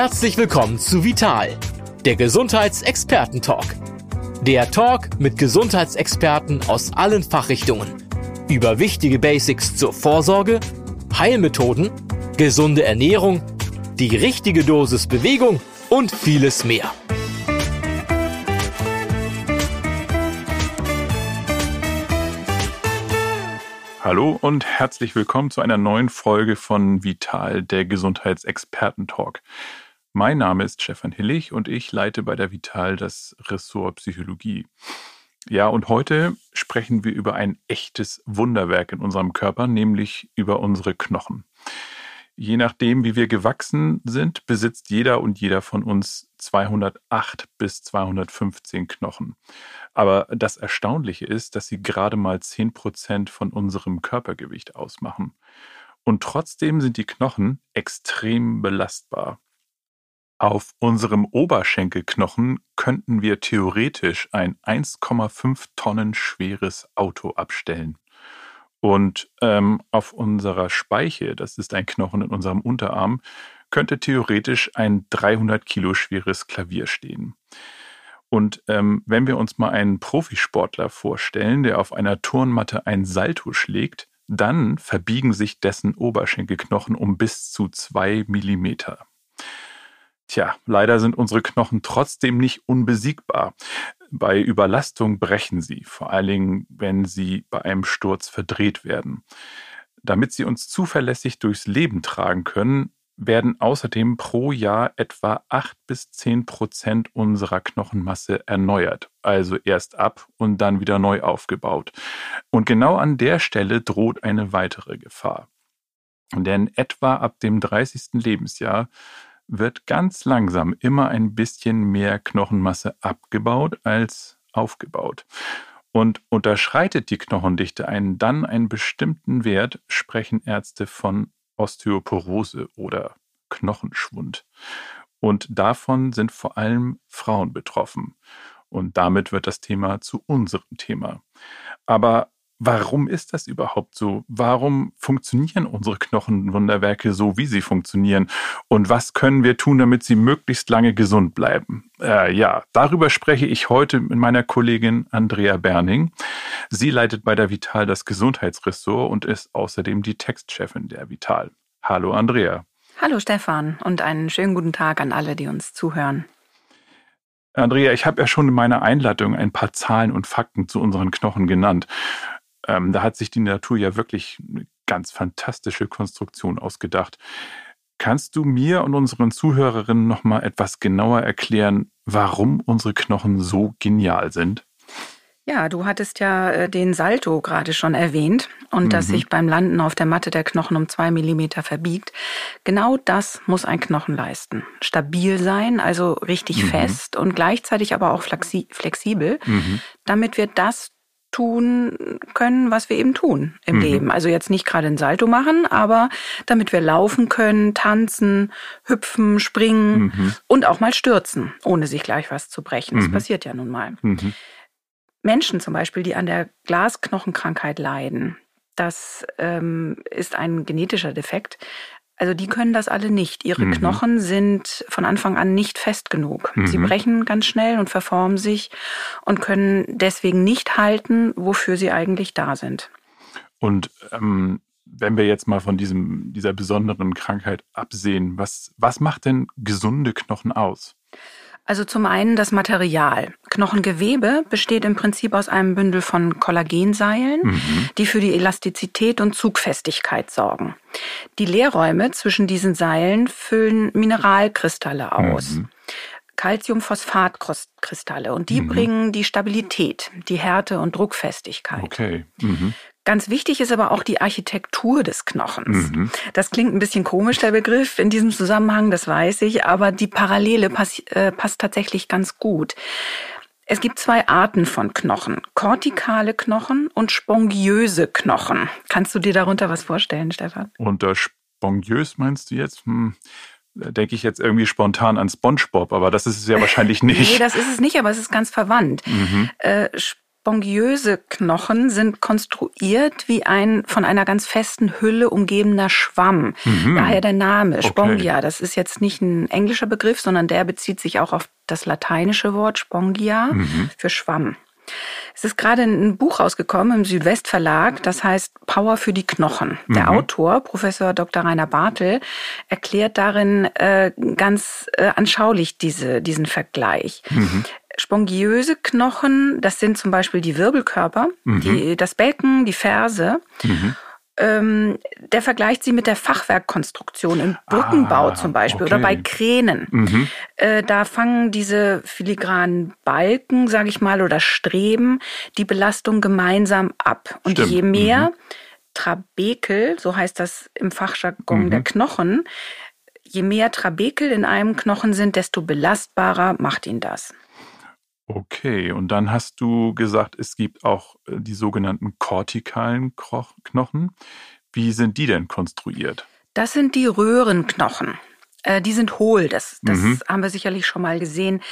Herzlich willkommen zu Vital, der Gesundheitsexperten-Talk. Der Talk mit Gesundheitsexperten aus allen Fachrichtungen über wichtige Basics zur Vorsorge, Heilmethoden, gesunde Ernährung, die richtige Dosis Bewegung und vieles mehr. Hallo und herzlich willkommen zu einer neuen Folge von Vital, der Gesundheitsexperten-Talk. Mein Name ist Stefan Hillig und ich leite bei der Vital das Ressort Psychologie. Ja, und heute sprechen wir über ein echtes Wunderwerk in unserem Körper, nämlich über unsere Knochen. Je nachdem, wie wir gewachsen sind, besitzt jeder und jeder von uns 208 bis 215 Knochen. Aber das Erstaunliche ist, dass sie gerade mal 10 Prozent von unserem Körpergewicht ausmachen. Und trotzdem sind die Knochen extrem belastbar. Auf unserem Oberschenkelknochen könnten wir theoretisch ein 1,5 Tonnen schweres Auto abstellen. Und ähm, auf unserer Speiche, das ist ein Knochen in unserem Unterarm, könnte theoretisch ein 300 Kilo schweres Klavier stehen. Und ähm, wenn wir uns mal einen Profisportler vorstellen, der auf einer Turnmatte ein Salto schlägt, dann verbiegen sich dessen Oberschenkelknochen um bis zu zwei Millimeter. Tja, leider sind unsere Knochen trotzdem nicht unbesiegbar. Bei Überlastung brechen sie, vor allen Dingen, wenn sie bei einem Sturz verdreht werden. Damit sie uns zuverlässig durchs Leben tragen können, werden außerdem pro Jahr etwa 8 bis 10 Prozent unserer Knochenmasse erneuert, also erst ab und dann wieder neu aufgebaut. Und genau an der Stelle droht eine weitere Gefahr. Denn etwa ab dem 30. Lebensjahr wird ganz langsam immer ein bisschen mehr Knochenmasse abgebaut als aufgebaut. Und unterschreitet die Knochendichte einen dann einen bestimmten Wert, sprechen Ärzte von Osteoporose oder Knochenschwund. Und davon sind vor allem Frauen betroffen. Und damit wird das Thema zu unserem Thema. Aber Warum ist das überhaupt so? Warum funktionieren unsere Knochenwunderwerke so, wie sie funktionieren? Und was können wir tun, damit sie möglichst lange gesund bleiben? Äh, ja, darüber spreche ich heute mit meiner Kollegin Andrea Berning. Sie leitet bei der Vital das Gesundheitsressort und ist außerdem die Textchefin der Vital. Hallo Andrea. Hallo Stefan und einen schönen guten Tag an alle, die uns zuhören. Andrea, ich habe ja schon in meiner Einleitung ein paar Zahlen und Fakten zu unseren Knochen genannt. Ähm, da hat sich die Natur ja wirklich eine ganz fantastische Konstruktion ausgedacht. Kannst du mir und unseren Zuhörerinnen noch mal etwas genauer erklären, warum unsere Knochen so genial sind? Ja, du hattest ja äh, den Salto gerade schon erwähnt und mhm. dass sich beim Landen auf der Matte der Knochen um zwei Millimeter verbiegt. Genau das muss ein Knochen leisten. Stabil sein, also richtig mhm. fest und gleichzeitig aber auch flexibel, mhm. damit wir das tun können, was wir eben tun im mhm. Leben. Also jetzt nicht gerade ein Salto machen, aber damit wir laufen können, tanzen, hüpfen, springen mhm. und auch mal stürzen, ohne sich gleich was zu brechen. Das mhm. passiert ja nun mal. Mhm. Menschen zum Beispiel, die an der Glasknochenkrankheit leiden, das ähm, ist ein genetischer Defekt. Also die können das alle nicht. Ihre mhm. Knochen sind von Anfang an nicht fest genug. Mhm. Sie brechen ganz schnell und verformen sich und können deswegen nicht halten, wofür sie eigentlich da sind. Und ähm, wenn wir jetzt mal von diesem, dieser besonderen Krankheit absehen, was, was macht denn gesunde Knochen aus? Also zum einen das Material. Knochengewebe besteht im Prinzip aus einem Bündel von Kollagenseilen, mhm. die für die Elastizität und Zugfestigkeit sorgen. Die Leerräume zwischen diesen Seilen füllen Mineralkristalle aus. Mhm. Calciumphosphatkristalle und die mhm. bringen die Stabilität, die Härte und Druckfestigkeit. Okay. Mhm. Ganz wichtig ist aber auch die Architektur des Knochens. Mhm. Das klingt ein bisschen komisch, der Begriff in diesem Zusammenhang, das weiß ich, aber die Parallele pass, äh, passt tatsächlich ganz gut. Es gibt zwei Arten von Knochen, kortikale Knochen und spongiöse Knochen. Kannst du dir darunter was vorstellen, Stefan? Unter spongiös meinst du jetzt? Hm, da denke ich jetzt irgendwie spontan an SpongeBob, aber das ist es ja wahrscheinlich nicht. nee, das ist es nicht, aber es ist ganz verwandt. Mhm. Äh, spongiöse Knochen sind konstruiert wie ein von einer ganz festen Hülle umgebener Schwamm. Mhm. Daher der Name Spongia. Okay. Das ist jetzt nicht ein englischer Begriff, sondern der bezieht sich auch auf das lateinische Wort Spongia mhm. für Schwamm. Es ist gerade ein Buch rausgekommen im Südwestverlag, das heißt Power für die Knochen. Der mhm. Autor, Professor Dr. Rainer Bartel, erklärt darin äh, ganz äh, anschaulich diese, diesen Vergleich. Mhm. Spongiöse Knochen, das sind zum Beispiel die Wirbelkörper, mhm. die, das Becken, die Ferse. Mhm. Ähm, der vergleicht sie mit der Fachwerkkonstruktion im Brückenbau ah, zum Beispiel okay. oder bei Kränen. Mhm. Äh, da fangen diese filigranen Balken, sage ich mal, oder Streben die Belastung gemeinsam ab. Und Stimmt. je mehr mhm. Trabekel, so heißt das im Fachjargon mhm. der Knochen, je mehr Trabekel in einem Knochen sind, desto belastbarer macht ihn das. Okay, und dann hast du gesagt, es gibt auch äh, die sogenannten kortikalen Knochen. Wie sind die denn konstruiert? Das sind die Röhrenknochen. Äh, die sind hohl, das, das mhm. haben wir sicherlich schon mal gesehen.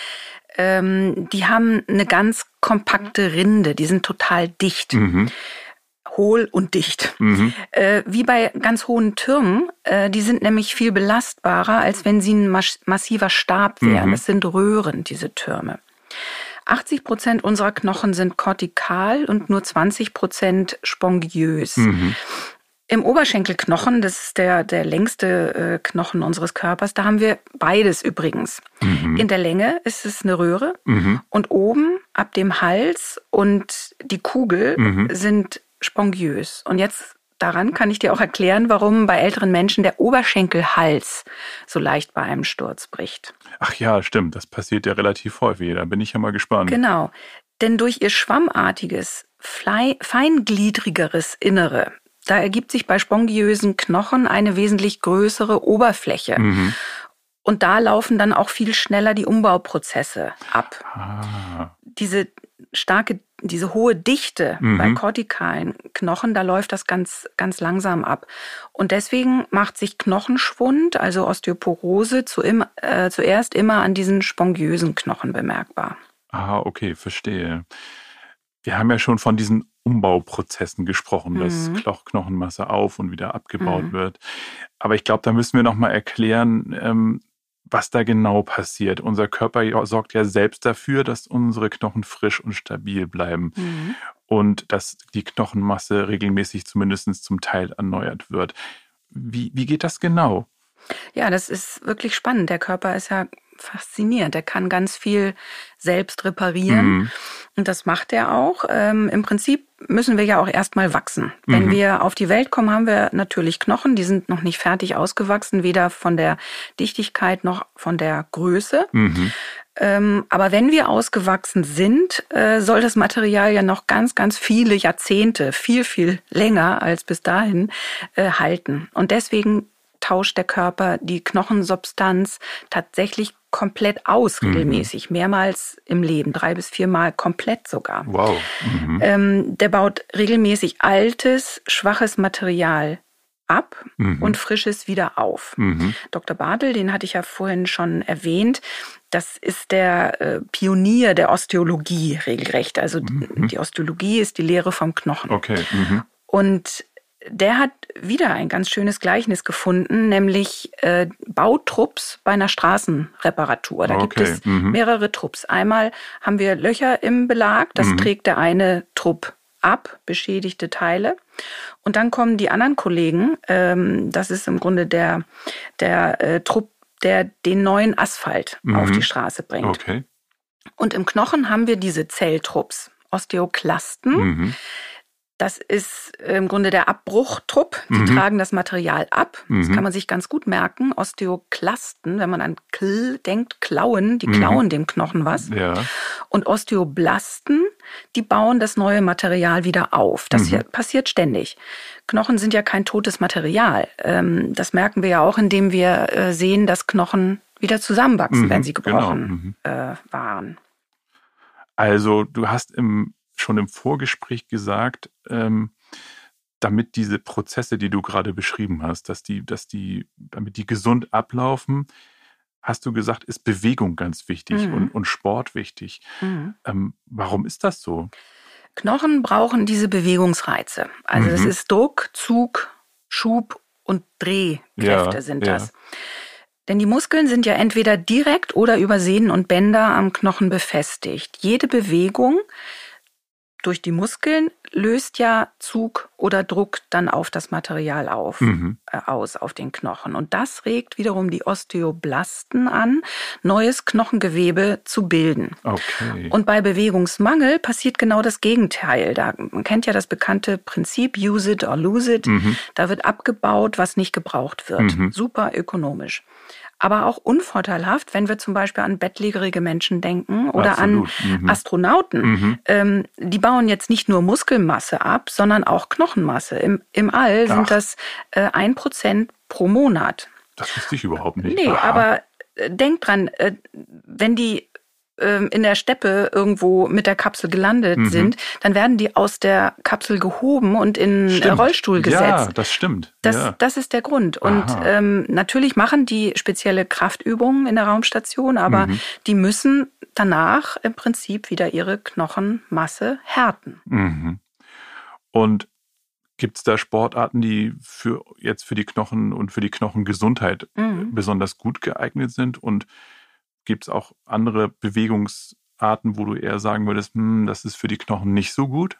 Ähm, die haben eine ganz kompakte Rinde, die sind total dicht. Mhm hohl und dicht. Mhm. Äh, wie bei ganz hohen Türmen, äh, die sind nämlich viel belastbarer, als wenn sie ein massiver Stab wären. Mhm. Das sind Röhren, diese Türme. 80 Prozent unserer Knochen sind kortikal und nur 20 Prozent spongiös. Mhm. Im Oberschenkelknochen, das ist der, der längste äh, Knochen unseres Körpers, da haben wir beides übrigens. Mhm. In der Länge ist es eine Röhre mhm. und oben ab dem Hals und die Kugel mhm. sind spongiös. Und jetzt Daran kann ich dir auch erklären, warum bei älteren Menschen der Oberschenkelhals so leicht bei einem Sturz bricht. Ach ja, stimmt. Das passiert ja relativ häufig. Da bin ich ja mal gespannt. Genau. Denn durch ihr schwammartiges, feingliedrigeres Innere, da ergibt sich bei spongiösen Knochen eine wesentlich größere Oberfläche. Mhm. Und da laufen dann auch viel schneller die Umbauprozesse ab. Ah. Diese starke, diese hohe Dichte mhm. bei kortikalen Knochen, da läuft das ganz, ganz langsam ab. Und deswegen macht sich Knochenschwund, also Osteoporose, zu im, äh, zuerst immer an diesen spongiösen Knochen bemerkbar. Ah, okay, verstehe. Wir haben ja schon von diesen Umbauprozessen gesprochen, mhm. dass Knochenmasse auf und wieder abgebaut mhm. wird. Aber ich glaube, da müssen wir nochmal erklären, ähm, was da genau passiert. Unser Körper sorgt ja selbst dafür, dass unsere Knochen frisch und stabil bleiben mhm. und dass die Knochenmasse regelmäßig zumindest zum Teil erneuert wird. Wie, wie geht das genau? Ja, das ist wirklich spannend. Der Körper ist ja faszinierend. Er kann ganz viel selbst reparieren. Mhm. Und das macht er auch. Ähm, Im Prinzip müssen wir ja auch erstmal wachsen. Mhm. Wenn wir auf die Welt kommen, haben wir natürlich Knochen, die sind noch nicht fertig ausgewachsen, weder von der Dichtigkeit noch von der Größe. Mhm. Ähm, aber wenn wir ausgewachsen sind, äh, soll das Material ja noch ganz, ganz viele Jahrzehnte, viel, viel länger als bis dahin äh, halten. Und deswegen tauscht der Körper die Knochensubstanz tatsächlich komplett aus, mhm. regelmäßig, mhm. mehrmals im Leben, drei bis viermal komplett sogar. Wow. Mhm. Ähm, der baut regelmäßig altes, schwaches Material ab mhm. und frisches wieder auf. Mhm. Dr. Bartel, den hatte ich ja vorhin schon erwähnt, das ist der äh, Pionier der Osteologie regelrecht. Also mhm. die Osteologie ist die Lehre vom Knochen. Okay. Und der hat wieder ein ganz schönes Gleichnis gefunden, nämlich äh, Bautrupps bei einer Straßenreparatur. Da okay. gibt es mhm. mehrere Trupps. Einmal haben wir Löcher im Belag, das mhm. trägt der eine Trupp ab, beschädigte Teile. Und dann kommen die anderen Kollegen, ähm, das ist im Grunde der, der äh, Trupp, der den neuen Asphalt mhm. auf die Straße bringt. Okay. Und im Knochen haben wir diese Zelltrupps, Osteoklasten. Das ist im Grunde der Abbruchtrupp. Die mhm. tragen das Material ab. Mhm. Das kann man sich ganz gut merken. Osteoklasten, wenn man an Kl denkt, klauen, die mhm. klauen dem Knochen was. Ja. Und Osteoblasten, die bauen das neue Material wieder auf. Das mhm. passiert ständig. Knochen sind ja kein totes Material. Ähm, das merken wir ja auch, indem wir äh, sehen, dass Knochen wieder zusammenwachsen, wenn mhm. sie genau. gebrochen genau. waren. Also du hast im schon im Vorgespräch gesagt, ähm, damit diese Prozesse, die du gerade beschrieben hast, dass die, dass die, damit die gesund ablaufen, hast du gesagt, ist Bewegung ganz wichtig mhm. und, und Sport wichtig. Mhm. Ähm, warum ist das so? Knochen brauchen diese Bewegungsreize. Also es Mhm. ist Druck, Zug, Schub und Drehkräfte Ja, sind ja. das. Denn die Muskeln sind ja entweder direkt oder über Sehnen und Bänder am Knochen befestigt. Jede Bewegung durch die Muskeln löst ja Zug oder Druck dann auf das Material auf, Mhm. äh, aus, auf den Knochen. Und das regt wiederum die Osteoblasten an, neues Knochengewebe zu bilden. Okay. Und bei Bewegungsmangel passiert genau das Gegenteil. Da, man kennt ja das bekannte Prinzip use it or lose it. Mhm. Da wird abgebaut, was nicht gebraucht wird. Mhm. Super ökonomisch. Aber auch unvorteilhaft, wenn wir zum Beispiel an bettlägerige Menschen denken oder Absolut. an Mhm. Astronauten. Mhm. Ähm, die bauen jetzt nicht nur Muskelmasse ab, sondern auch Knochenmasse. Im, im All sind Ach. das äh, ein Prozent pro Monat. Das wusste ich überhaupt nicht. Nee, Aha. aber äh, denk dran, äh, wenn die ähm, in der Steppe irgendwo mit der Kapsel gelandet Mhm. sind, dann werden die aus der Kapsel gehoben und in äh, Stimmt. Rollstuhl gesetzt. Ja, das stimmt. Das, ja. das ist der Grund. Und ähm, natürlich machen die spezielle Kraftübungen in der Raumstation, aber Mhm. die müssen danach im Prinzip wieder ihre Knochenmasse härten. Mhm. Und gibt es da Sportarten, die für jetzt für die Knochen und für die Knochengesundheit Mhm. besonders gut geeignet sind? Und gibt es auch andere Bewegungsarten, wo du eher sagen würdest, hm, das ist für die Knochen nicht so gut?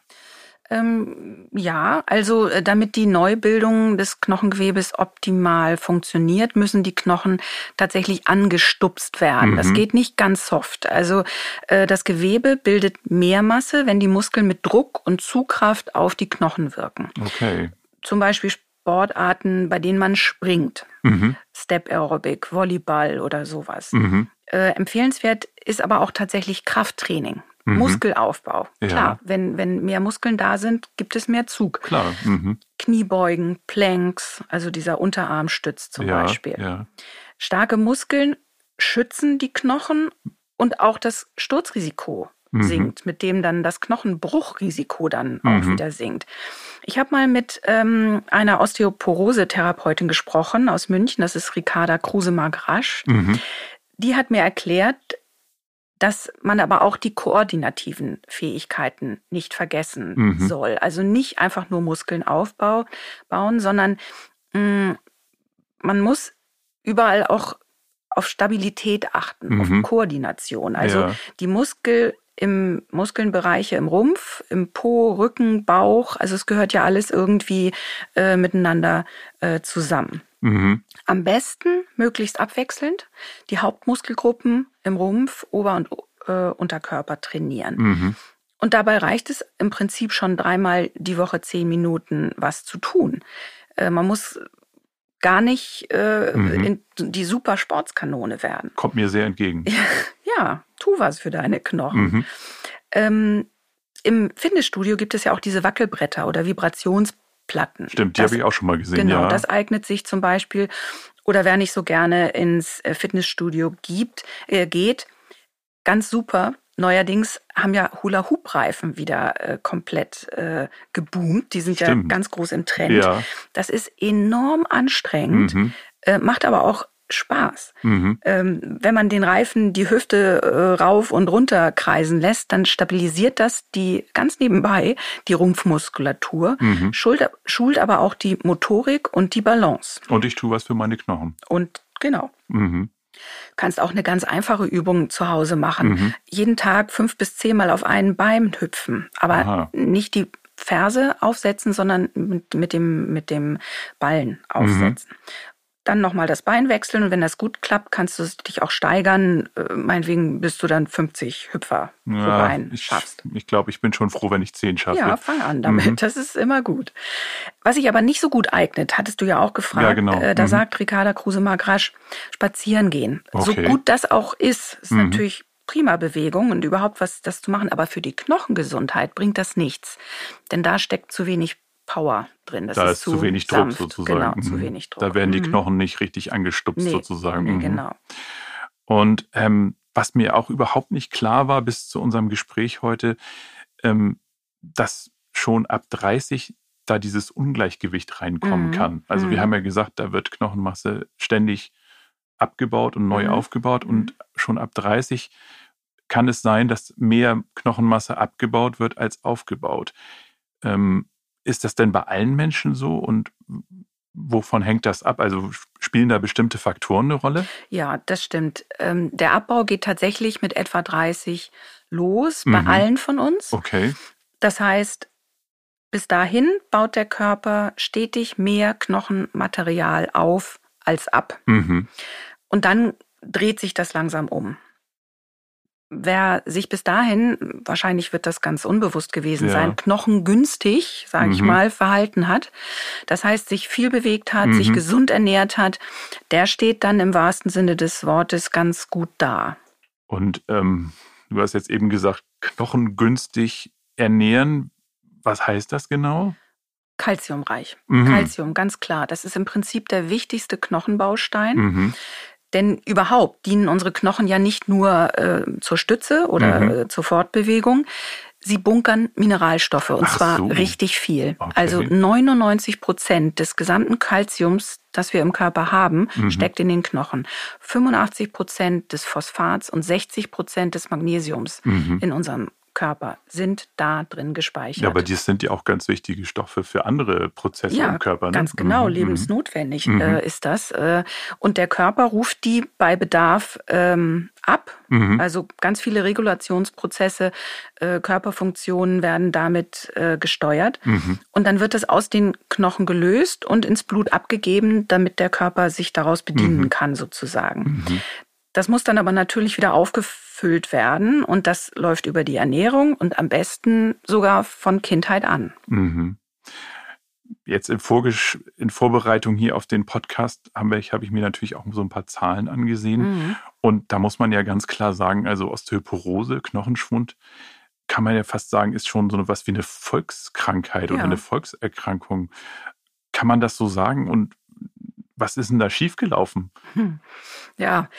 Ähm, ja, also äh, damit die Neubildung des Knochengewebes optimal funktioniert, müssen die Knochen tatsächlich angestupst werden. Das Mhm. geht nicht ganz soft. Also äh, das Gewebe bildet mehr Masse, wenn die Muskeln mit Druck und Zugkraft auf die Knochen wirken. Okay. Zum Beispiel Sportarten, bei denen man springt. Mhm. Step Aerobic, Volleyball oder sowas. Mhm. Äh, empfehlenswert ist aber auch tatsächlich Krafttraining, Mhm. Muskelaufbau. Ja. Klar, wenn, wenn mehr Muskeln da sind, gibt es mehr Zug. Klar. Mhm. Kniebeugen, Planks, also dieser Unterarmstütz zum ja, Beispiel. Ja. Starke Muskeln schützen die Knochen und auch das Sturzrisiko Mhm. sinkt, mit dem dann das Knochenbruchrisiko dann auch Mhm. wieder sinkt. Ich habe mal mit ähm, einer Osteoporose-Therapeutin gesprochen aus München, das ist Ricarda Kruse-Magrasch. Mhm. Die hat mir erklärt, dass man aber auch die koordinativen Fähigkeiten nicht vergessen Mhm. soll. Also nicht einfach nur Muskeln aufbauen, sondern mh, man muss überall auch auf Stabilität achten, auf Mhm. Koordination. Also ja. die Muskel im Muskelbereiche im Rumpf, im Po, Rücken, Bauch, also es gehört ja alles irgendwie äh, miteinander äh, zusammen. Mhm. Am besten möglichst abwechselnd die Hauptmuskelgruppen im Rumpf, Ober- und äh, Unterkörper trainieren. Mhm. Und dabei reicht es im Prinzip schon dreimal die Woche zehn Minuten was zu tun. Äh, man muss gar nicht äh, Mhm. in die super Sportskanone werden. Kommt mir sehr entgegen. Ja, tu was für deine Knochen. Mhm. Ähm, Im Fitnessstudio gibt es ja auch diese Wackelbretter oder Vibrationsplatten. Stimmt, die habe ich auch schon mal gesehen. Genau, ja. das eignet sich zum Beispiel, oder wer nicht so gerne ins äh, Fitnessstudio gibt, äh, geht, ganz super. Neuerdings haben ja Hula-Hoop-Reifen wieder äh, komplett äh, geboomt. Die sind ja Stimmt. ganz groß im Trend. ja. Das ist enorm anstrengend, Mhm. äh, macht aber auch Spaß. Mhm. Ähm, wenn man den Reifen die Hüfte äh, rauf und runter kreisen lässt, dann stabilisiert das die ganz nebenbei die Rumpfmuskulatur, Mhm. schult, schult aber auch die Motorik und die Balance. Und ich tue was für meine Knochen. Und genau. Mhm. Kannst auch eine ganz einfache Übung zu Hause machen. Mhm. Jeden Tag fünf bis zehnmal auf einen Bein hüpfen. Aber Aha. nicht die Ferse aufsetzen, sondern mit, mit, dem, mit dem Ballen aufsetzen. Dann nochmal das Bein wechseln und wenn das gut klappt, kannst du dich auch steigern. Äh, Meinetwegen, bis du dann 50 Hüpfer pro Ja, Bein ich schaffst. ich glaube, ich bin schon froh, wenn ich zehn schaffe. Ja, fang an damit. Mhm. Das ist immer gut. Was sich aber nicht so gut eignet, hattest du ja auch gefragt. Ja, genau. Äh, da Mhm. sagt Ricarda Kruse-Magrasch, spazieren gehen. So Okay. gut das auch ist, ist Mhm. natürlich prima Bewegung und überhaupt was das zu machen. Aber für die Knochengesundheit bringt das nichts. Denn da steckt zu wenig Power drin. Das da ist ist zu wenig Druck sanft. sozusagen. Genau, Mhm. zu wenig Druck. Da werden die Mhm. Knochen nicht richtig angestupst Nee, sozusagen. Mhm. genau. Und ähm, was mir auch überhaupt nicht klar war bis zu unserem Gespräch heute, ähm, dass schon ab 30 da dieses Ungleichgewicht reinkommen Mhm. kann. Also wir Mhm. haben ja gesagt, da wird Knochenmasse ständig abgebaut und neu aufgebaut und schon ab 30 kann es sein, dass mehr Knochenmasse abgebaut wird als aufgebaut. Ähm, ist das denn bei allen Menschen so und wovon hängt das ab? Also spielen da bestimmte Faktoren eine Rolle? Ja, das stimmt. Ähm, der Abbau geht tatsächlich mit etwa 30 los bei mhm. allen von uns. Okay. Das heißt, bis dahin baut der Körper stetig mehr Knochenmaterial auf als ab. Mhm. Und dann dreht sich das langsam um. Wer sich bis dahin, wahrscheinlich wird das ganz unbewusst gewesen ja. sein, knochengünstig, sage mhm. ich mal, verhalten hat, das heißt, sich viel bewegt hat, mhm. sich gesund ernährt hat, der steht dann im wahrsten Sinne des Wortes ganz gut da. Und ähm, du hast jetzt eben gesagt, knochengünstig ernähren. Was heißt das genau? Kalziumreich. Mhm. Calcium, ganz klar. Das ist im Prinzip der wichtigste Knochenbaustein. Mhm. Denn überhaupt dienen unsere Knochen ja nicht nur äh, zur Stütze oder mhm. äh, zur Fortbewegung. Sie bunkern Mineralstoffe und Ach zwar so. richtig viel. Okay. Also 99 Prozent des gesamten Kalziums, das wir im Körper haben, mhm. steckt in den Knochen. 85 Prozent des Phosphats und 60 Prozent des Magnesiums mhm. in unserem Körper sind da drin gespeichert. Ja, aber die sind ja auch ganz wichtige Stoffe für andere Prozesse ja, im Körper. Ne? Ganz genau, mhm. lebensnotwendig mhm. äh, ist das. Äh, und der Körper ruft die bei Bedarf ähm, ab. Mhm. Also ganz viele Regulationsprozesse, äh, Körperfunktionen werden damit äh, gesteuert. Mhm. Und dann wird es aus den Knochen gelöst und ins Blut abgegeben, damit der Körper sich daraus bedienen mhm. kann, sozusagen. Mhm. Das muss dann aber natürlich wieder aufgefüllt werden und das läuft über die Ernährung und am besten sogar von Kindheit an. Mhm. Jetzt in, Vorgesch in Vorbereitung hier auf den Podcast habe ich, hab ich mir natürlich auch so ein paar Zahlen angesehen. Mhm. Und da muss man ja ganz klar sagen, also Osteoporose, Knochenschwund, kann man ja fast sagen, ist schon so was wie eine Volkskrankheit ja. oder eine Volkserkrankung. Kann man das so sagen? Und was ist denn da schiefgelaufen? Hm. Ja,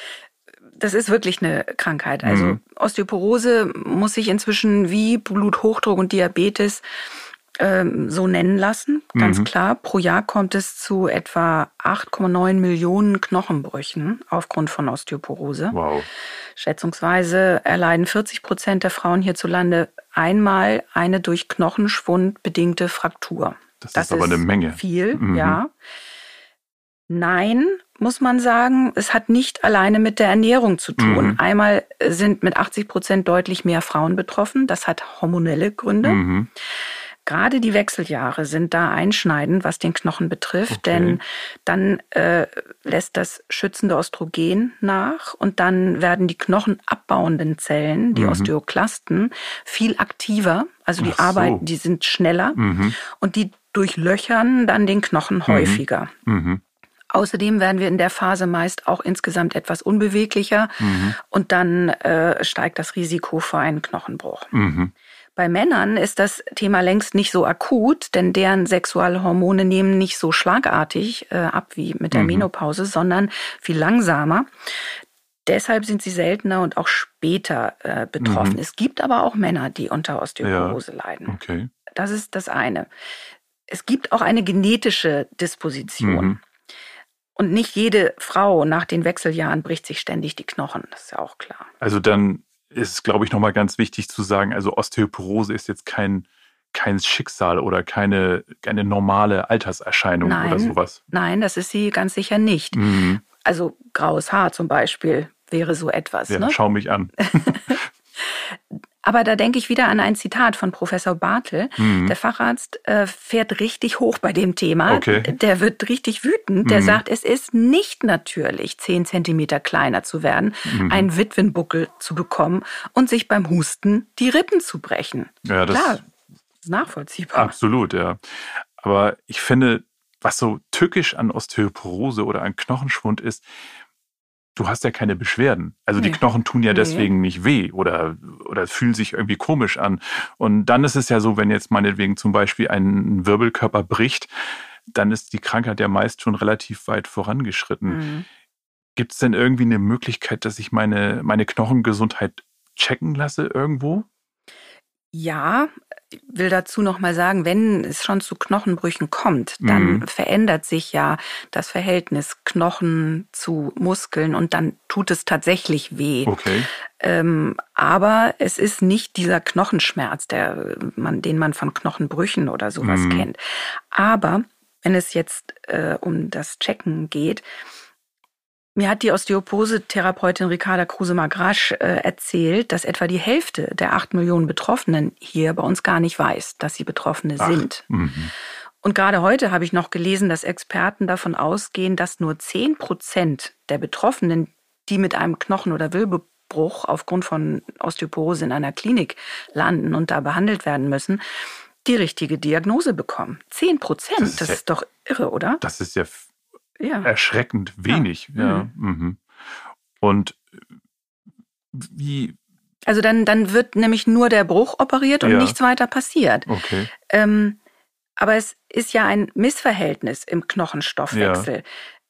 das ist wirklich eine Krankheit. Also mhm. Osteoporose muss sich inzwischen wie Bluthochdruck und Diabetes ähm, so nennen lassen, ganz mhm. klar. Pro Jahr kommt es zu etwa 8,9 Millionen Knochenbrüchen aufgrund von Osteoporose. Wow. Schätzungsweise erleiden 40 Prozent der Frauen hierzulande einmal eine durch Knochenschwund bedingte Fraktur. Das, das ist aber eine Menge. Viel, mhm. ja. Nein, muss man sagen, es hat nicht alleine mit der Ernährung zu tun. Mhm. Einmal sind mit 80 Prozent deutlich mehr Frauen betroffen. Das hat hormonelle Gründe. Mhm. Gerade die Wechseljahre sind da einschneidend, was den Knochen betrifft, okay. denn dann äh, lässt das schützende Östrogen nach und dann werden die knochenabbauenden Zellen, die mhm. Osteoklasten, viel aktiver. Also die so. arbeiten, die sind schneller mhm. und die durchlöchern dann den Knochen mhm. häufiger. Mhm. Außerdem werden wir in der Phase meist auch insgesamt etwas unbeweglicher mhm. und dann äh, steigt das Risiko für einen Knochenbruch. Mhm. Bei Männern ist das Thema längst nicht so akut, denn deren Sexualhormone nehmen nicht so schlagartig äh, ab wie mit der mhm. Menopause, sondern viel langsamer. Deshalb sind sie seltener und auch später äh, betroffen. Mhm. Es gibt aber auch Männer, die unter Osteoporose ja. leiden. Okay. Das ist das eine. Es gibt auch eine genetische Disposition. Mhm. Und nicht jede Frau nach den Wechseljahren bricht sich ständig die Knochen, das ist ja auch klar. Also dann ist es, glaube ich, nochmal ganz wichtig zu sagen, also Osteoporose ist jetzt kein, kein Schicksal oder keine, keine normale Alterserscheinung nein, oder sowas. Nein, das ist sie ganz sicher nicht. Mhm. Also graues Haar zum Beispiel wäre so etwas. Ja, ne? schau mich an. Aber da denke ich wieder an ein Zitat von Professor Bartel. Mhm. Der Facharzt äh, fährt richtig hoch bei dem Thema. Okay. Der wird richtig wütend. Der mhm. sagt, es ist nicht natürlich, zehn Zentimeter kleiner zu werden, mhm. einen Witwenbuckel zu bekommen und sich beim Husten die Rippen zu brechen. Ja, das Klar, ist nachvollziehbar. Absolut, ja. Aber ich finde, was so tückisch an Osteoporose oder an Knochenschwund ist, du hast ja keine Beschwerden. Also nee. die Knochen tun ja deswegen nee. nicht weh oder, oder fühlen sich irgendwie komisch an. Und dann ist es ja so, wenn jetzt meinetwegen zum Beispiel ein Wirbelkörper bricht, dann ist die Krankheit ja meist schon relativ weit vorangeschritten. Mhm. Gibt es denn irgendwie eine Möglichkeit, dass ich meine, meine Knochengesundheit checken lasse irgendwo? Ja, will dazu noch mal sagen, wenn es schon zu Knochenbrüchen kommt, dann mhm. verändert sich ja das Verhältnis Knochen zu Muskeln und dann tut es tatsächlich weh. Okay. Ähm, Aber es ist nicht dieser Knochenschmerz, der, man, den man von Knochenbrüchen oder sowas mhm. kennt. Aber wenn es jetzt äh, um das Checken geht, mir hat die Osteoporose-Therapeutin Ricarda Kruse-Magrasch äh, erzählt, dass etwa die Hälfte der acht Millionen Betroffenen hier bei uns gar nicht weiß, dass sie Betroffene Ach, sind. -hmm. Und gerade heute habe ich noch gelesen, dass Experten davon ausgehen, dass nur zehn Prozent der Betroffenen, die mit einem Knochen- oder Wirbelbruch aufgrund von Osteoporose in einer Klinik landen und da behandelt werden müssen, die richtige Diagnose bekommen. Zehn Prozent, das, ist, das ja, ist doch irre, oder? Das ist ja ja. erschreckend wenig. Ja. ja. Mhm. mhm. Und wie. Also dann, dann wird nämlich nur der Bruch operiert und ja. nichts weiter passiert. Okay. Ähm, aber es ist ja ein Missverhältnis im Knochenstoffwechsel.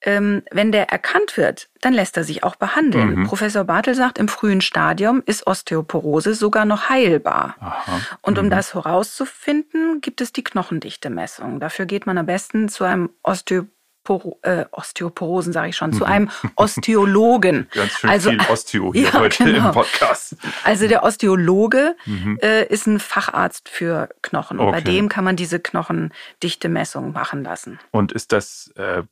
Ähm, wenn der erkannt wird, dann lässt er sich auch behandeln. Mhm. Professor Bartel sagt, im frühen Stadium ist Osteoporose sogar noch heilbar. Aha. Und um mhm. das herauszufinden, gibt es die Knochendichte-Messung. Dafür geht man am besten zu einem Osteoporosen Osteo äh, Osteoporosen, sage ich schon, zu mhm. einem Osteologen. Ganz schön also, viel Osteo hier ja, heute genau. im Podcast. Also der Osteologe mhm. äh, ist ein Facharzt für Knochen. Und okay. bei dem kann man diese Knochendichte-Messung machen lassen. Und ist das äh,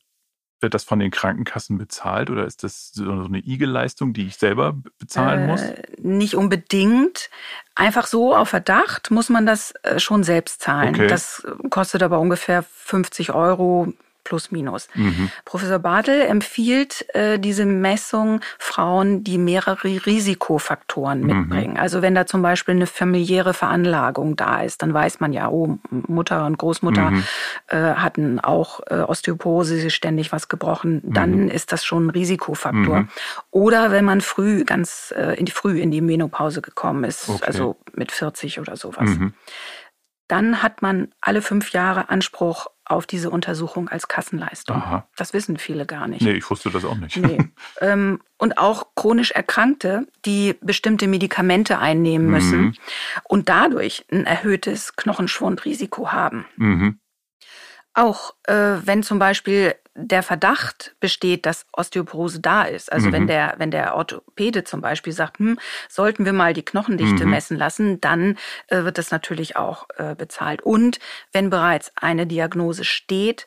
wird das von den Krankenkassen bezahlt oder ist das so eine IG-Leistung, die ich selber bezahlen äh, muss? Nicht unbedingt. Einfach so auf Verdacht muss man das äh, schon selbst zahlen. Okay. Das kostet aber ungefähr 50 Euro, plus minus. Mhm. Professor Bartel empfiehlt äh, diese Messung Frauen, die mehrere Risikofaktoren mhm. mitbringen. Also wenn da zum Beispiel eine familiäre Veranlagung da ist, dann weiß man ja, oh, Mutter und Großmutter mhm. äh, hatten auch äh, Osteoporose, ständig was gebrochen, dann mhm. ist das schon ein Risikofaktor. Mhm. Oder wenn man früh, ganz äh, in die, früh in die Menopause gekommen ist, okay. also mit 40 oder sowas. Mhm. Dann hat man alle fünf Jahre Anspruch auf diese Untersuchung als Kassenleistung. Aha. Das wissen viele gar nicht. Nee, ich wusste das auch nicht. Nee. ähm, und auch chronisch Erkrankte, die bestimmte Medikamente einnehmen müssen mhm. und dadurch ein erhöhtes Knochenschwundrisiko haben. Mhm. Auch äh, wenn zum Beispiel der Verdacht besteht, dass Osteoporose da ist. Also mhm. wenn der, wenn der Orthopäde zum Beispiel sagt, hm, sollten wir mal die Knochendichte mhm. messen lassen, dann äh, wird das natürlich auch äh, bezahlt. Und wenn bereits eine Diagnose steht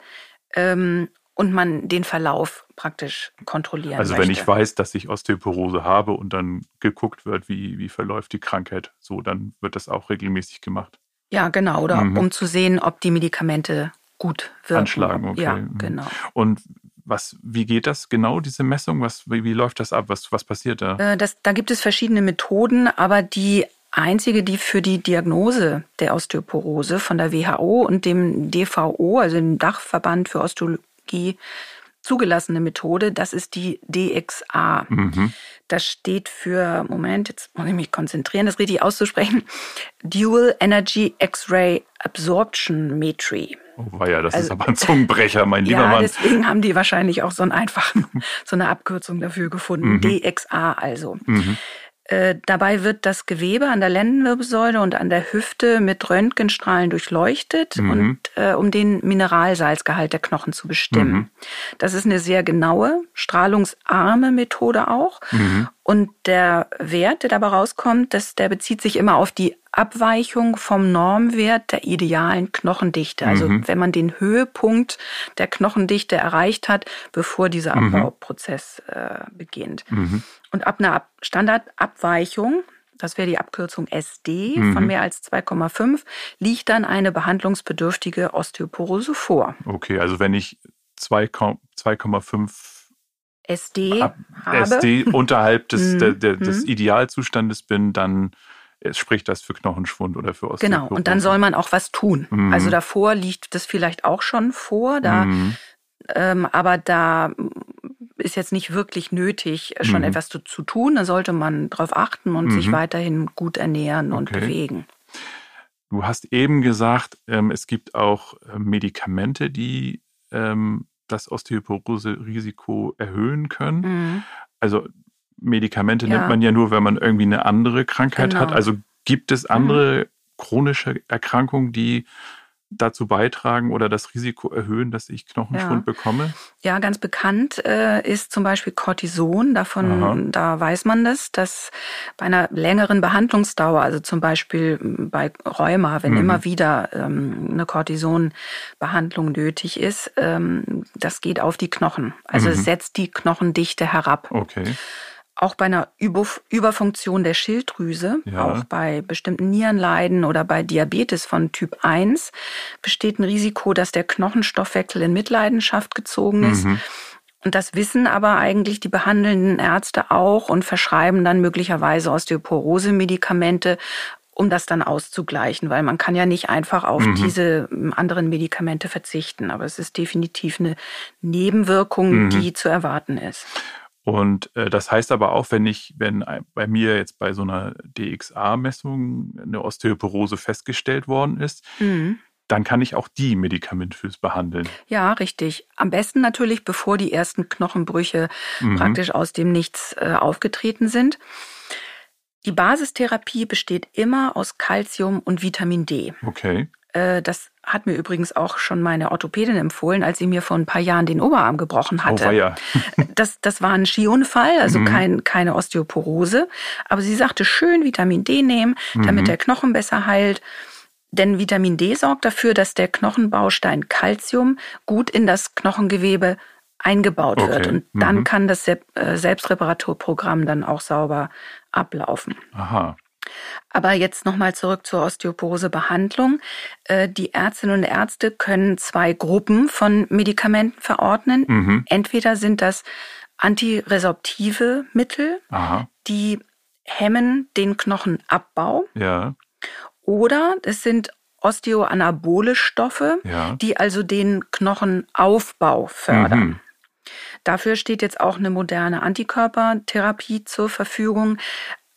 ähm, und man den Verlauf praktisch kontrollieren Also möchte. wenn ich weiß, dass ich Osteoporose habe und dann geguckt wird, wie, wie verläuft die Krankheit, so, dann wird das auch regelmäßig gemacht. Ja, genau. Oder mhm. um zu sehen, ob die Medikamente gut wirken. Anschlagen, okay. Ja, mhm. genau. Und was, wie geht das genau, diese Messung? Was, wie, wie läuft das ab? Was, was passiert da? Äh, das, da gibt es verschiedene Methoden, aber die einzige, die für die Diagnose der Osteoporose von der WHO und dem DVO, also dem Dachverband für Osteologie, zugelassene Methode, das ist die DXA. Mhm. Das steht für, Moment, jetzt muss ich mich konzentrieren, das richtig auszusprechen, Dual Energy X-Ray Absorption Metry. Oh ja, das also, ist aber ein Zungenbrecher, mein lieber ja, Mann. Deswegen haben die wahrscheinlich auch so einen einfachen, so eine Abkürzung dafür gefunden. Mhm. DXA also. Mhm. Äh, dabei wird das Gewebe an der Lendenwirbelsäule und an der Hüfte mit Röntgenstrahlen durchleuchtet mhm. und äh, um den Mineralsalzgehalt der Knochen zu bestimmen. Mhm. Das ist eine sehr genaue, strahlungsarme Methode auch. Und der Wert, der dabei rauskommt, das, der bezieht sich immer auf die Abweichung vom Normwert der idealen Knochendichte. Also mhm. wenn man den Höhepunkt der Knochendichte erreicht hat, bevor dieser mhm. Abbauprozess äh, beginnt. Mhm. Und ab einer Standardabweichung, das wäre die Abkürzung SD mhm. von mehr als 2,5, liegt dann eine behandlungsbedürftige Osteoporose vor. Okay, also wenn ich 2,5 SD ab. SD unterhalb des, mhm. der, der, des mhm. Idealzustandes bin, dann spricht das für Knochenschwund oder für Osteoporose. Genau, und dann soll man auch was tun. Mhm. Also davor liegt das vielleicht auch schon vor, da, mhm. ähm, aber da ist jetzt nicht wirklich nötig, schon mhm. etwas zu, zu, tun. Da sollte man darauf achten und sich mhm. weiterhin gut ernähren und okay. bewegen. Du hast eben gesagt, ähm, es gibt auch äh, Medikamente, die ähm, das Osteoporose-Risiko erhöhen können. Mhm. Also Medikamente ja. nimmt man ja nur, wenn man irgendwie eine andere Krankheit genau. hat. Also gibt es andere mhm. chronische Erkrankungen, die dazu beitragen oder das Risiko erhöhen, dass ich Knochenschwund ja. bekomme? Ja, ganz bekannt äh, ist zum Beispiel Cortison. Davon, Aha. da weiß man das, dass bei einer längeren Behandlungsdauer, also zum Beispiel bei Rheuma, wenn mhm. immer wieder ähm, eine Cortisonbehandlung nötig ist, ähm, das geht auf die Knochen. Also mhm. setzt die Knochendichte herab. Okay auch bei einer Überfunktion der Schilddrüse, ja. auch bei bestimmten Nierenleiden oder bei Diabetes von Typ 1 besteht ein Risiko, dass der Knochenstoffwechsel in Mitleidenschaft gezogen ist. Mhm. Und das wissen aber eigentlich die behandelnden Ärzte auch und verschreiben dann möglicherweise Osteoporose-Medikamente, um das dann auszugleichen, weil man kann ja nicht einfach auf mhm. diese anderen Medikamente verzichten. Aber es ist definitiv eine Nebenwirkung, mhm. die zu erwarten ist. Und äh, das heißt aber auch, wenn ich, wenn bei mir jetzt bei so einer DXA-Messung eine Osteoporose festgestellt worden ist, mhm. dann kann ich auch die medikamentös behandeln. Ja, richtig. Am besten natürlich, bevor die ersten Knochenbrüche mhm. praktisch aus dem Nichts äh, aufgetreten sind. Die Basistherapie besteht immer aus Calcium und Vitamin D. Okay. Äh, das hat mir übrigens auch schon meine Orthopädin empfohlen, als sie mir vor ein paar Jahren den Oberarm gebrochen hatte. Oh, ja. das, das war ein Skiunfall, also mhm. kein, keine Osteoporose. Aber sie sagte, schön Vitamin D nehmen, damit mhm. der Knochen besser heilt. Denn Vitamin D sorgt dafür, dass der Knochenbaustein Calcium gut in das Knochengewebe eingebaut okay. wird. Und dann mhm. kann das äh, Selbstreparaturprogramm dann auch sauber ablaufen. Aha. Aber jetzt nochmal zurück zur Osteoporose-Behandlung. Äh, die Ärztinnen und Ärzte können zwei Gruppen von Medikamenten verordnen. Mhm. Entweder sind das antiresorptive Mittel, Aha. die hemmen den Knochenabbau. Ja. Oder es sind osteoanabole Stoffe, ja. die also den Knochenaufbau fördern. Mhm. Dafür steht jetzt auch eine moderne Antikörpertherapie zur Verfügung.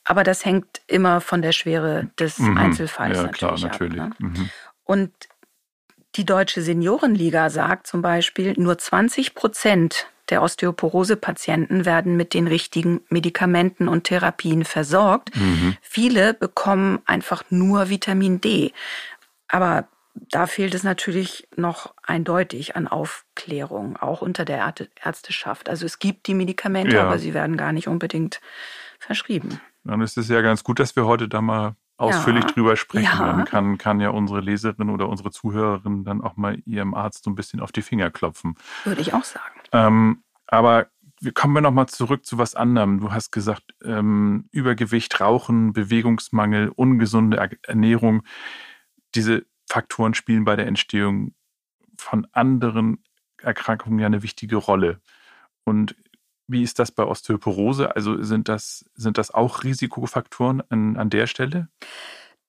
Aber das hängt immer von der Schwere des mhm. Einzelfalls ja, natürlich, klar, natürlich. ab. Ne? Mhm. Und die Deutsche Seniorenliga sagt zum Beispiel, nur 20 Prozent der Osteoporose-Patienten werden mit den richtigen Medikamenten und Therapien versorgt. Mhm. Viele bekommen einfach nur Vitamin D. Aber da fehlt es natürlich noch eindeutig an Aufklärung, auch unter der Ärzteschaft. Also es gibt die Medikamente, ja. aber sie werden gar nicht unbedingt verschrieben. Dann ist es ja ganz gut, dass wir heute da mal ausführlich ja. drüber sprechen. Ja. Dann kann, kann ja unsere Leserin oder unsere Zuhörerin dann auch mal ihrem Arzt so ein bisschen auf die Finger klopfen. Würde ich auch sagen. Ähm, aber kommen wir nochmal zurück zu was anderem. Du hast gesagt, ähm, Übergewicht, Rauchen, Bewegungsmangel, ungesunde Ernährung. Diese Faktoren spielen bei der Entstehung von anderen Erkrankungen ja eine wichtige Rolle. Und wie ist das bei Osteoporose? Also sind das, sind das auch Risikofaktoren an, an der Stelle?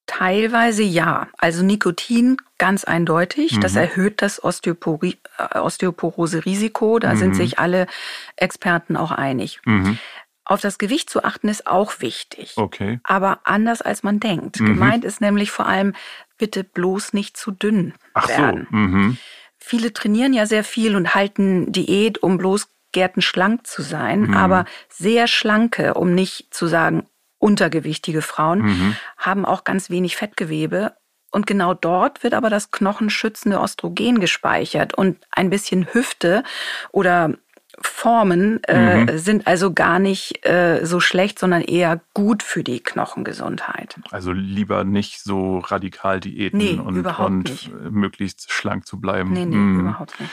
Teilweise ja. Also Nikotin ganz eindeutig. Mhm. Das erhöht das Osteopori äh, Osteoporose-Risiko. Da mhm. sind sich alle Experten auch einig. Mhm. Auf das Gewicht zu achten ist auch wichtig. Okay. Aber anders als man denkt. Mhm. Gemeint ist nämlich vor allem, bitte bloß nicht zu dünn Ach werden. So. Mhm. Viele trainieren ja sehr viel und halten Diät, um bloß gärtenschlank zu sein, mhm. aber sehr schlanke, um nicht zu sagen untergewichtige Frauen, mhm. haben auch ganz wenig Fettgewebe. Und genau dort wird aber das knochenschützende Östrogen gespeichert. Und ein bisschen Hüfte oder Formen äh, mhm. sind also gar nicht äh, so schlecht, sondern eher gut für die Knochengesundheit. Also lieber nicht so radikal Diäten nee, und, und möglichst schlank zu bleiben. Nee, nee, mhm. überhaupt nicht.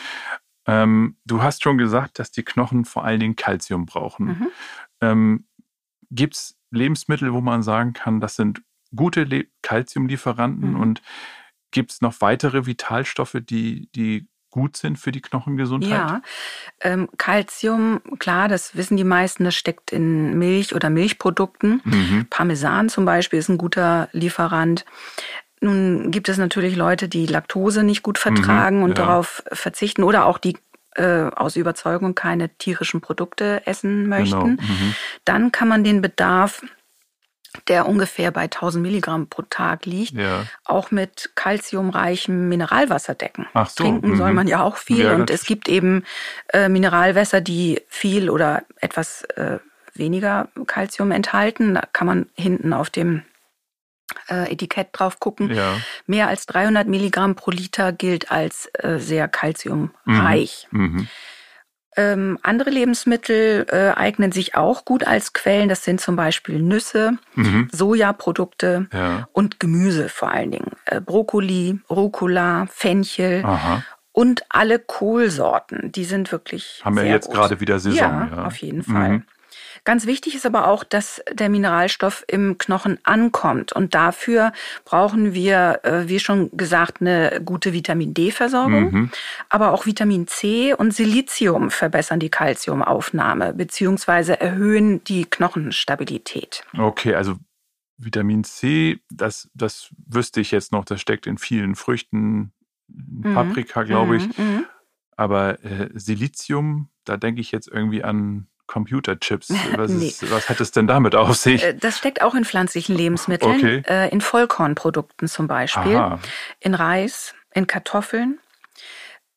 Ähm, du hast schon gesagt, dass die Knochen vor allen Dingen Kalzium brauchen. Mhm. Ähm, Gibt es Lebensmittel, wo man sagen kann, das sind gute Kalziumlieferanten mhm. und gibt es noch weitere Vitalstoffe, die, die gut sind für die Knochengesundheit? Ja, ähm, Calcium, klar, das wissen die meisten, das steckt in Milch oder Milchprodukten. Mhm. Parmesan zum Beispiel ist ein guter Lieferant. Nun gibt es natürlich Leute, die Laktose nicht gut vertragen mhm, und ja. darauf verzichten oder auch die äh, aus Überzeugung keine tierischen Produkte essen möchten. Genau. Mhm. Dann kann man den Bedarf der ungefähr bei 1000 Milligramm pro Tag liegt, ja. auch mit kalziumreichem Mineralwasser decken. Ach so, Trinken soll mhm. man ja auch viel ja, und es gibt eben äh, Mineralwässer, die viel oder etwas äh, weniger Kalzium enthalten. Da kann man hinten auf dem äh, Etikett drauf gucken. Ja. Mehr als 300 Milligramm pro Liter gilt als äh, sehr kalziumreich. Mhm. Mhm. Ähm, andere Lebensmittel äh, eignen sich auch gut als Quellen. Das sind zum Beispiel Nüsse, mhm. Sojaprodukte ja. und Gemüse vor allen Dingen. Äh, Brokkoli, Rucola, Fenchel Aha. und alle Kohlsorten. Die sind wirklich. Haben wir jetzt gut. gerade wieder Saison. Ja, ja. auf jeden Fall. Mhm. Ganz wichtig ist aber auch, dass der Mineralstoff im Knochen ankommt. Und dafür brauchen wir, äh, wie schon gesagt, eine gute Vitamin D-Versorgung. Mhm. Aber auch Vitamin C und Silizium verbessern die Kalziumaufnahme beziehungsweise erhöhen die Knochenstabilität. Okay, also Vitamin C, das, das wüsste ich jetzt noch, das steckt in vielen Früchten, mhm. Paprika, glaube ich. Mhm. mhm. Aber äh, Silizium, da denke ich jetzt irgendwie an Computerchips. Was, nee. ist, was hat es denn damit auf sich? Äh, das steckt auch in pflanzlichen Lebensmitteln, okay. Äh, in Vollkornprodukten zum Beispiel, Aha. in Reis, in Kartoffeln.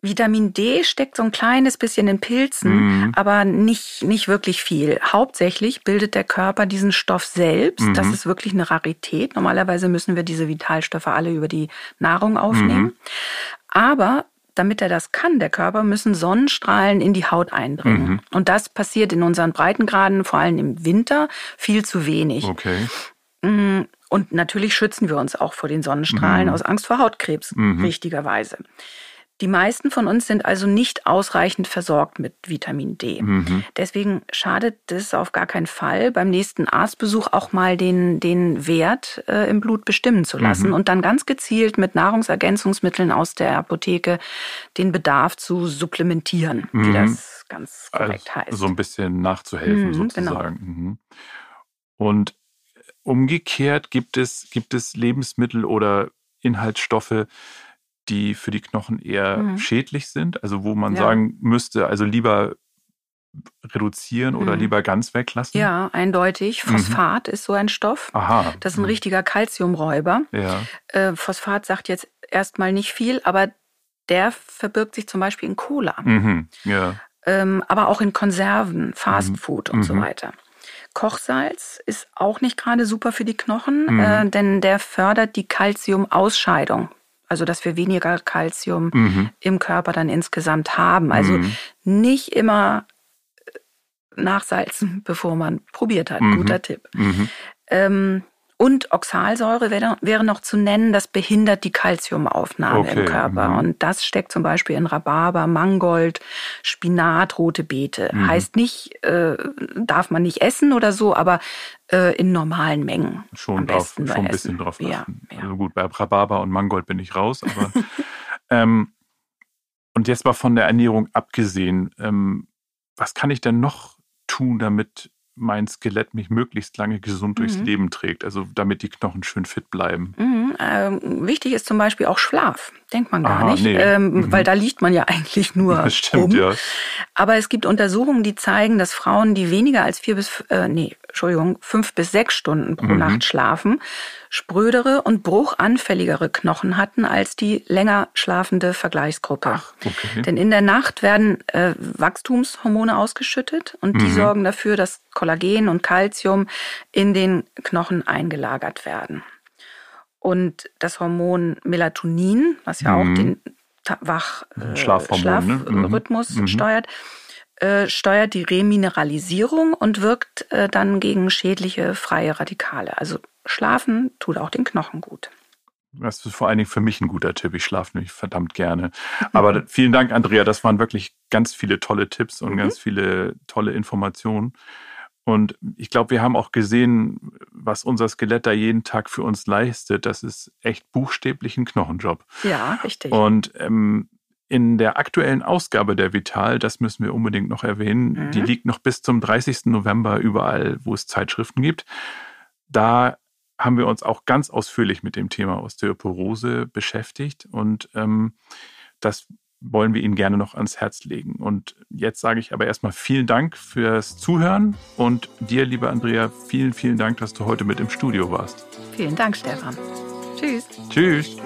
Vitamin D steckt so ein kleines bisschen in Pilzen, mhm. aber nicht, nicht wirklich viel. Hauptsächlich bildet der Körper diesen Stoff selbst. Mhm. Das ist wirklich eine Rarität. Normalerweise müssen wir diese Vitalstoffe alle über die Nahrung aufnehmen. Mhm. Aber damit er das kann, der Körper, müssen Sonnenstrahlen in die Haut eindringen. Mhm. Und das passiert in unseren Breitengraden, vor allem im Winter, viel zu wenig. Okay. Mm, und natürlich schützen wir uns auch vor den Sonnenstrahlen mhm. aus Angst vor Hautkrebs, mhm. richtigerweise. Die meisten von uns sind also nicht ausreichend versorgt mit Vitamin D. Mhm. Deswegen schadet es auf gar keinen Fall, beim nächsten Arztbesuch auch mal den, den Wert äh, im Blut bestimmen zu lassen mhm. und dann ganz gezielt mit Nahrungsergänzungsmitteln aus der Apotheke den Bedarf zu supplementieren, mhm. wie das ganz korrekt also heißt. So ein bisschen nachzuhelfen mhm, sozusagen. Genau. Und umgekehrt gibt es, gibt es Lebensmittel oder Inhaltsstoffe, die für die Knochen eher mhm. schädlich sind, also wo man ja. sagen müsste, also lieber reduzieren oder mhm. lieber ganz weglassen? Ja, eindeutig. Mhm. Phosphat mhm. ist so ein Stoff. Aha. Das ist ein mhm. richtiger Kalziumräuber. Ja. Äh, Phosphat sagt jetzt erstmal nicht viel, aber der verbirgt sich zum Beispiel in Cola. Mhm. Ja. Ähm, aber auch in Konserven, Fastfood und so weiter. Kochsalz ist auch nicht gerade super für die Knochen, äh, denn der fördert die Kalziumausscheidung also dass wir weniger Kalzium mhm. im Körper dann insgesamt haben. Also mhm. nicht immer äh, nachsalzen, bevor man probiert hat. Mhm. Guter Tipp. Mhm. Ähm, und Oxalsäure wäre, wäre noch zu nennen, das behindert die Kalziumaufnahme okay. im Körper. Mhm. Und das steckt zum Beispiel in Rhabarber, Mangold, Spinat, rote Beete. Mhm. Heißt nicht, äh, darf man nicht essen oder so, aber äh, in normalen Mengen. Schon, drauf, schon ein bisschen drauf achten. Ja, ja. Also gut, bei Rhabarber und Mangold bin ich raus, aber ähm, und jetzt mal von der Ernährung abgesehen, ähm, was kann ich denn noch tun, damit mein Skelett mich möglichst lange gesund durchs mhm. Leben trägt, also damit die Knochen schön fit bleiben. Mhm. Ähm, wichtig ist zum Beispiel auch Schlaf, denkt man gar Aha, nicht, nee. ähm, mhm. weil da liegt man ja eigentlich nur das stimmt, um. Ja. Aber es gibt Untersuchungen, die zeigen, dass Frauen, die weniger als vier bis, äh, nee, Entschuldigung, fünf bis sechs Stunden pro mhm. Nacht schlafen, sprödere und bruchanfälligere Knochen hatten als die länger schlafende Vergleichsgruppe. Ach, okay. Denn in der Nacht werden äh, Wachstumshormone ausgeschüttet und die mhm. sorgen dafür, dass Kollagen und Calcium in den Knochen eingelagert werden. Und das Hormon Melatonin, was ja mhm. auch den Wach äh, Schlafrhythmus ne? Mhm. steuert, äh, steuert die Remineralisierung und wirkt äh, dann gegen schädliche freie Radikale. Also schlafen tut auch den Knochen gut. Das ist vor allen Dingen für mich ein guter Tipp. Ich schlafe nämlich verdammt gerne. Aber vielen Dank, Andrea. Das waren wirklich ganz viele tolle Tipps und mhm. ganz viele tolle Informationen. Und ich glaube, wir haben auch gesehen, was unser Skelett da jeden Tag für uns leistet. Das ist echt buchstäblich ein Knochenjob. Ja, richtig. Und ähm, in der aktuellen Ausgabe der Vital, das müssen wir unbedingt noch erwähnen, mhm. die liegt noch bis zum 30. November überall, wo es Zeitschriften gibt. Da haben wir uns auch ganz ausführlich mit dem Thema Osteoporose beschäftigt und ähm, das wollen wir Ihnen gerne noch ans Herz legen. Und jetzt sage ich aber erstmal vielen Dank fürs Zuhören und dir, liebe Andrea, vielen, vielen Dank, dass du heute mit im Studio warst. Vielen Dank, Stefan. Tschüss. Tschüss.